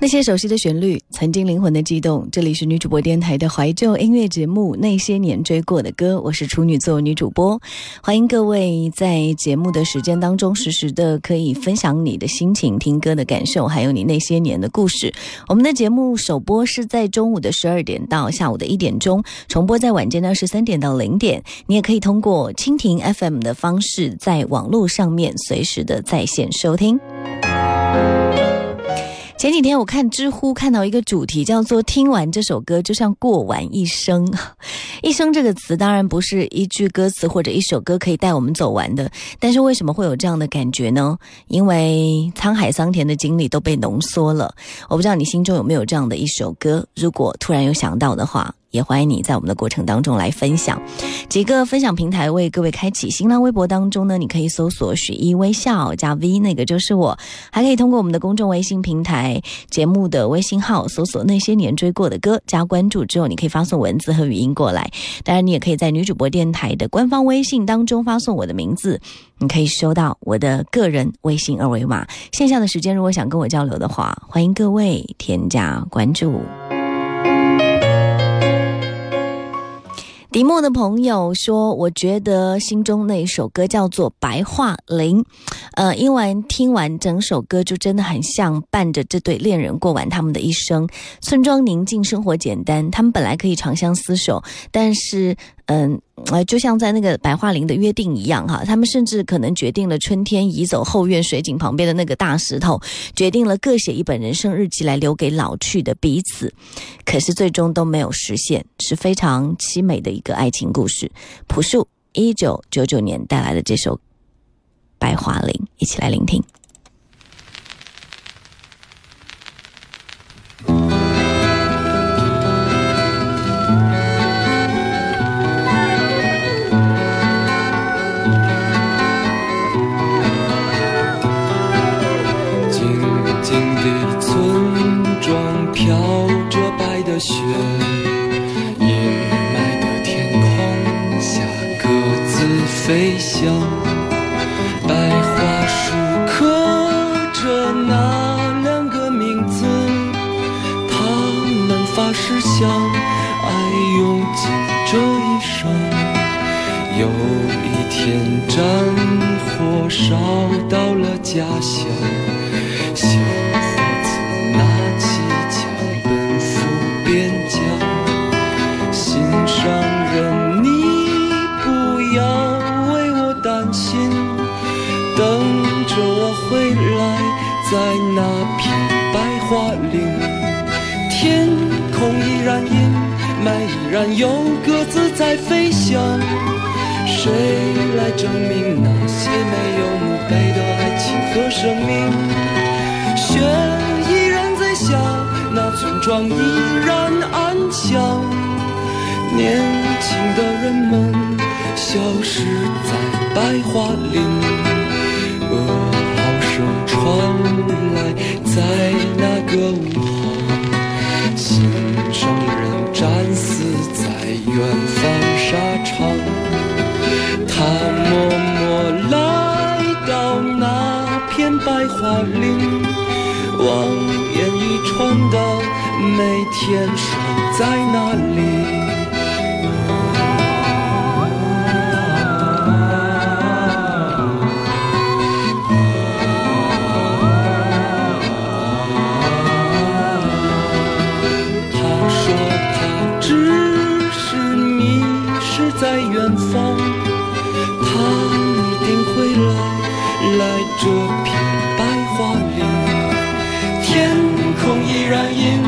那些熟悉的旋律，曾经灵魂的悸动。这里是女主播电台的怀旧音乐节目《那些年追过的歌》，我是处女座女主播，欢迎各位在节目的时间当中实时的可以分享你的心情、听歌的感受，还有你那些年的故事。我们的节目首播是在中午的十二点到下午的一点钟，重播在晚间的十三点到零点。你也可以通过蜻蜓 FM 的方式，在网络上面随时的在线收听。前几天我看知乎看到一个主题，叫做“听完这首歌就像过完一生”。一生这个词当然不是一句歌词或者一首歌可以带我们走完的，但是为什么会有这样的感觉呢？因为沧海桑田的经历都被浓缩了。我不知道你心中有没有这样的一首歌，如果突然有想到的话。也欢迎你在我们的过程当中来分享，几个分享平台为各位开启。新浪微博当中呢，你可以搜索“许一微笑”加 V，那个就是我。还可以通过我们的公众微信平台节目的微信号搜索“那些年追过的歌”，加关注之后，你可以发送文字和语音过来。当然，你也可以在女主播电台的官方微信当中发送我的名字，你可以收到我的个人微信二维码。线下的时间，如果想跟我交流的话，欢迎各位添加关注。迪莫的朋友说：“我觉得心中那一首歌叫做《白桦林》，呃，因为听完整首歌就真的很像伴着这对恋人过完他们的一生。村庄宁静，生活简单，他们本来可以长相厮守，但是。”嗯，呃，就像在那个白桦林的约定一样哈，他们甚至可能决定了春天移走后院水井旁边的那个大石头，决定了各写一本人生日记来留给老去的彼此，可是最终都没有实现，是非常凄美的一个爱情故事。朴树一九九九年带来的这首《白桦林》，一起来聆听。谁来证明那些没有墓碑的爱情和生命？雪依然在下，那村庄依然安详，年轻的人们消失在白桦林，坚守在哪里？他说他只是迷失在远方，他一定会来来这片白桦林，天空依然阴。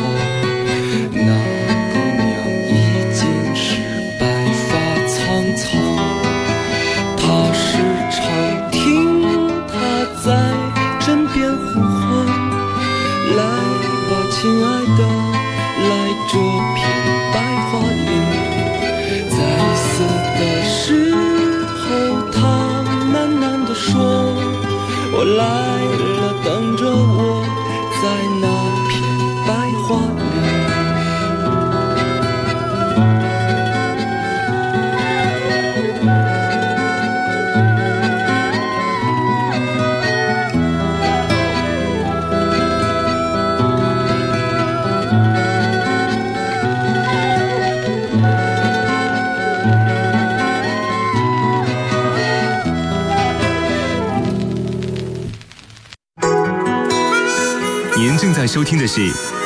是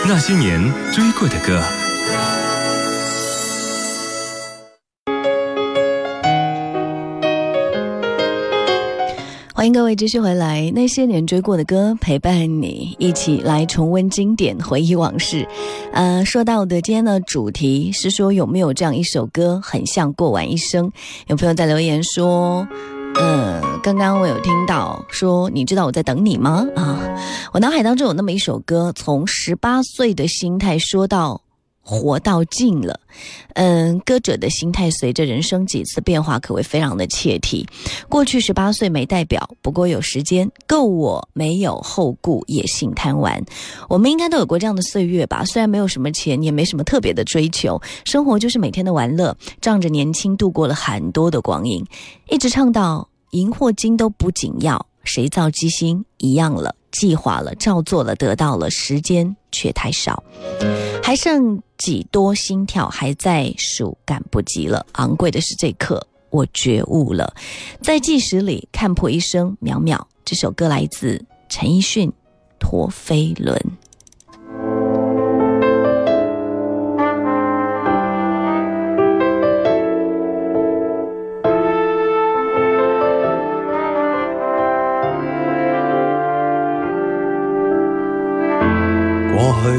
那些年追过的歌。欢迎各位继续回来，那些年追过的歌陪伴你一起来重温经典，回忆往事。呃，说到的今天的主题是说有没有这样一首歌，很像过完一生？有朋友在留言说。嗯，刚刚我有听到说，你知道我在等你吗？啊，我脑海当中有那么一首歌，从十八岁的心态说到活到尽了。嗯，歌者的心态随着人生几次变化，可谓非常的切题。过去十八岁没代表，不过有时间够我没有后顾，野性贪玩。我们应该都有过这样的岁月吧？虽然没有什么钱，也没什么特别的追求，生活就是每天的玩乐，仗着年轻度过了很多的光阴，一直唱到。银货金都不紧要，谁造机心一样了，计划了，照做了，得到了，时间却太少，还剩几多心跳还在数，赶不及了。昂贵的是这刻，我觉悟了，在计时里看破一生渺渺。这首歌来自陈奕迅，《陀飞轮》。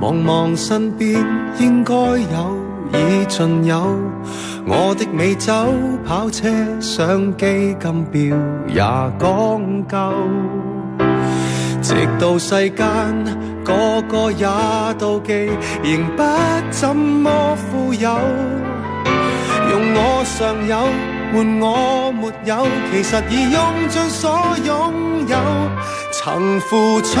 望望身边，应该有已尽有。我的美酒、跑车、相机、金表也讲究。直到世间个个也妒忌，仍不怎么富有。用我尚有换我没有，其实已用尽所拥有，曾付出。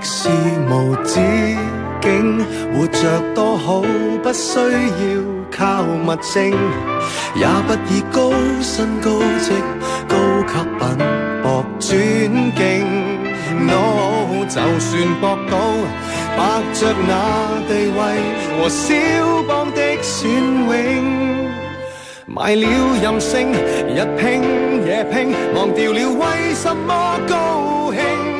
是无止境，活着多好，不需要靠物证，也不以高薪高职、高级品博尊敬。No，就算博到白着那地位和肖邦的隽永。卖了任性，日拼夜拼，忘掉了为什么高。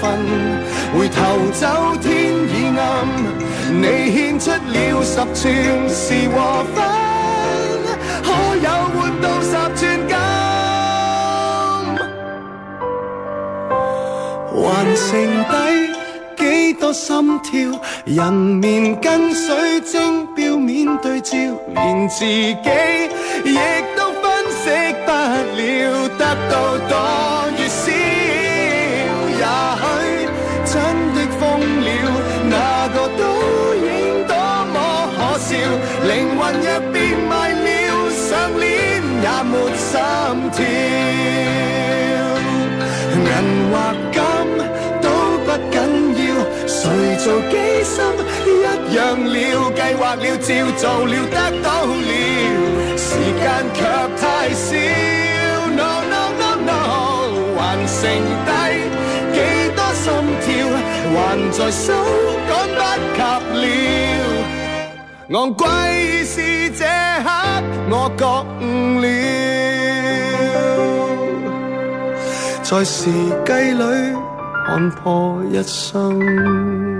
分，回头走天已暗，你献出了十寸是和分，可有换到十寸金？还剩低几多心跳？人面跟水晶表面对照，连自己亦都分析不了，得到多没心跳，银或金都不紧要，谁做机心一样了，计划了，照做了，得到了，时间却太少。No no no no，还剩低几多心跳，还在手，赶不及了。昂贵是这刻，我觉悟了，在时计里看破一生。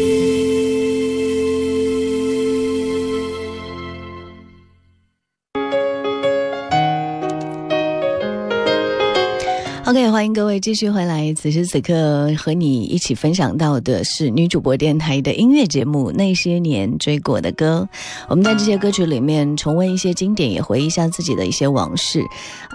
欢迎各位继续回来。此时此刻和你一起分享到的是女主播电台的音乐节目《那些年追过的歌》。我们在这些歌曲里面重温一些经典，也回忆一下自己的一些往事。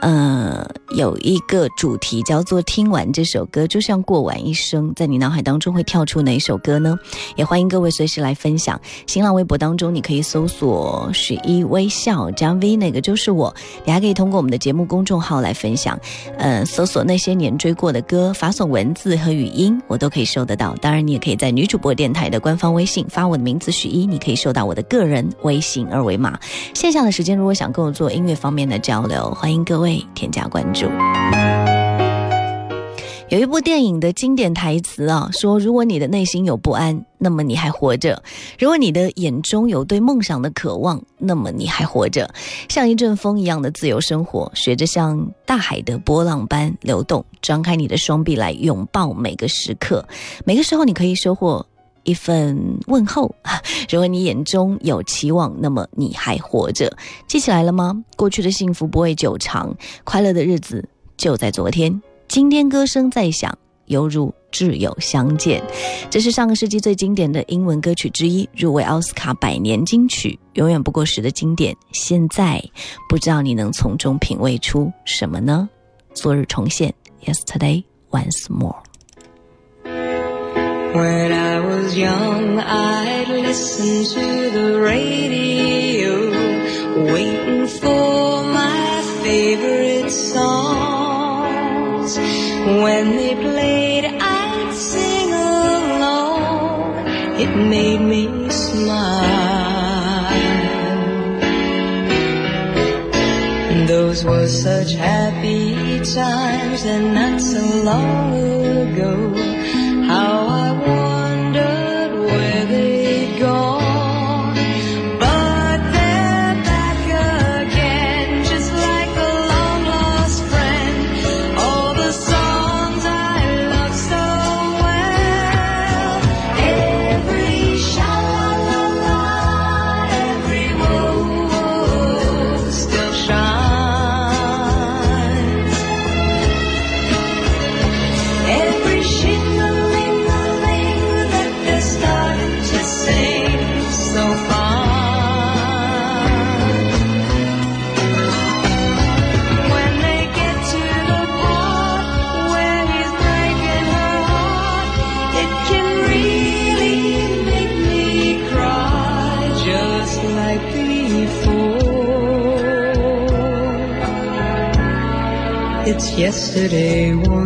呃，有一个主题叫做“听完这首歌就像过完一生”，在你脑海当中会跳出哪一首歌呢？也欢迎各位随时来分享。新浪微博当中你可以搜索“许一微笑”加 V，那个就是我。你还可以通过我们的节目公众号来分享，呃，搜索那些些年追过的歌，发送文字和语音，我都可以收得到。当然，你也可以在女主播电台的官方微信发我的名字许一，你可以收到我的个人微信二维码。线下的时间，如果想跟我做音乐方面的交流，欢迎各位添加关注。有一部电影的经典台词啊，说：如果你的内心有不安，那么你还活着；如果你的眼中有对梦想的渴望，那么你还活着。像一阵风一样的自由生活，学着像大海的波浪般流动，张开你的双臂来拥抱每个时刻。每个时候，你可以收获一份问候。如果你眼中有期望，那么你还活着。记起来了吗？过去的幸福不会久长，快乐的日子就在昨天。今天歌声在响，犹如挚友相见。这是上个世纪最经典的英文歌曲之一，入围奥斯卡百年金曲，永远不过时的经典。现在不知道你能从中品味出什么呢？昨日重现，Yesterday once more。When I was young, I'd listen to the radio, times, and not so long yesterday was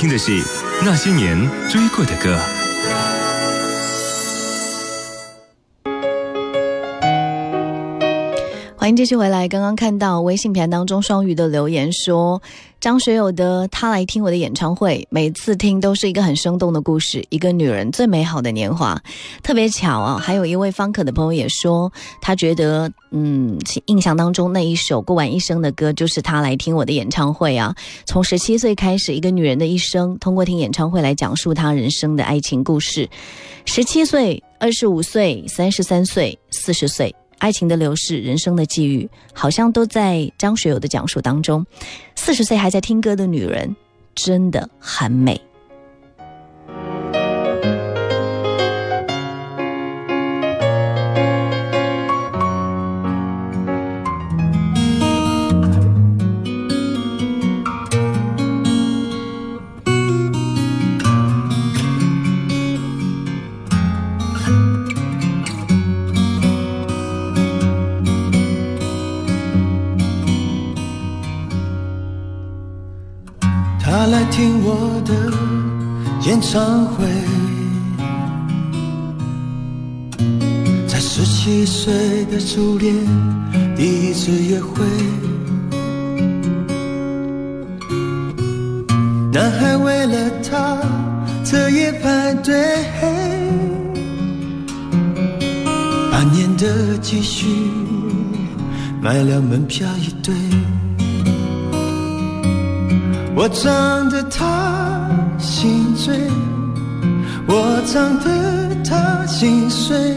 听的是《那些年追过的歌》。欢迎继续回来。刚刚看到微信平台当中双鱼的留言说，张学友的他来听我的演唱会，每次听都是一个很生动的故事，一个女人最美好的年华。特别巧啊，还有一位方可的朋友也说，他觉得嗯，印象当中那一首过完一生的歌就是他来听我的演唱会啊。从十七岁开始，一个女人的一生，通过听演唱会来讲述她人生的爱情故事。十七岁、二十五岁、三十三岁、四十岁。爱情的流逝，人生的际遇，好像都在张学友的讲述当中。四十岁还在听歌的女人，真的很美。初恋，第一次约会。男孩为了她彻夜排队，半年的积蓄买了门票一对。我唱得她心醉，我唱得她心碎。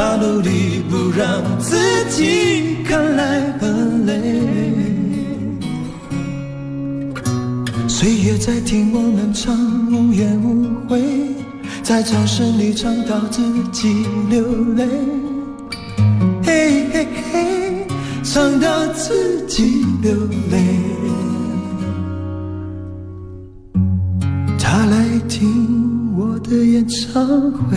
他努力不让自己看来很累。岁月在听我们唱无怨无悔，在掌声里唱到自己流泪，嘿嘿嘿，唱到自己流泪。他来听我的演唱会，